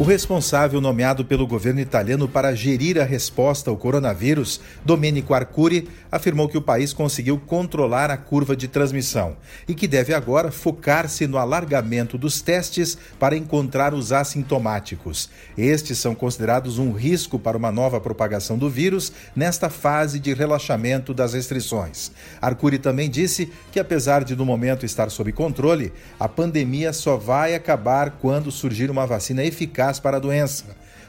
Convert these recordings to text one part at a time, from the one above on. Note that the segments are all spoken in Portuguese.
O responsável nomeado pelo governo italiano para gerir a resposta ao coronavírus, Domenico Arcuri, afirmou que o país conseguiu controlar a curva de transmissão e que deve agora focar-se no alargamento dos testes para encontrar os assintomáticos. Estes são considerados um risco para uma nova propagação do vírus nesta fase de relaxamento das restrições. Arcuri também disse que, apesar de no momento estar sob controle, a pandemia só vai acabar quando surgir uma vacina eficaz eficaz para a doença.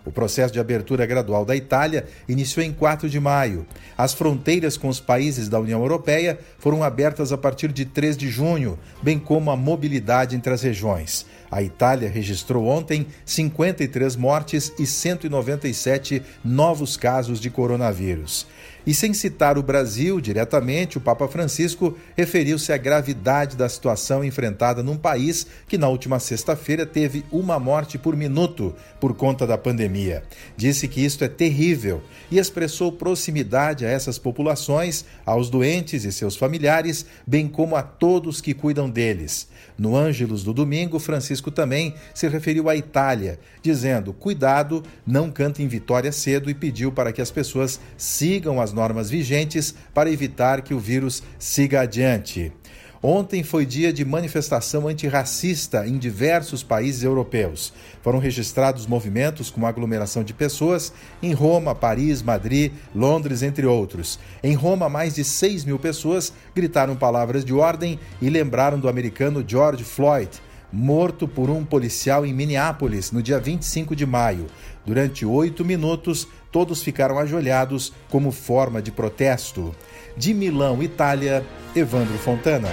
O processo de abertura gradual da Itália iniciou em 4 de maio. As fronteiras com os países da União Europeia foram abertas a partir de 3 de junho, bem como a mobilidade entre as regiões. A Itália registrou ontem 53 mortes e 197 novos casos de coronavírus. E sem citar o Brasil diretamente, o Papa Francisco referiu-se à gravidade da situação enfrentada num país que na última sexta-feira teve uma morte por minuto por conta da pandemia. Disse que isto é terrível e expressou proximidade a essas populações, aos doentes e seus familiares, bem como a todos que cuidam deles. No Ângelos do domingo, Francisco também se referiu à Itália, dizendo: cuidado, não cante em vitória cedo e pediu para que as pessoas sigam as normas vigentes para evitar que o vírus siga adiante. Ontem foi dia de manifestação antirracista em diversos países europeus. Foram registrados movimentos com aglomeração de pessoas em Roma, Paris, Madrid, Londres, entre outros. Em Roma, mais de 6 mil pessoas gritaram palavras de ordem e lembraram do americano George Floyd, morto por um policial em Minneapolis no dia 25 de maio. Durante oito minutos, todos ficaram ajoelhados como forma de protesto. De Milão, Itália, Evandro Fontana.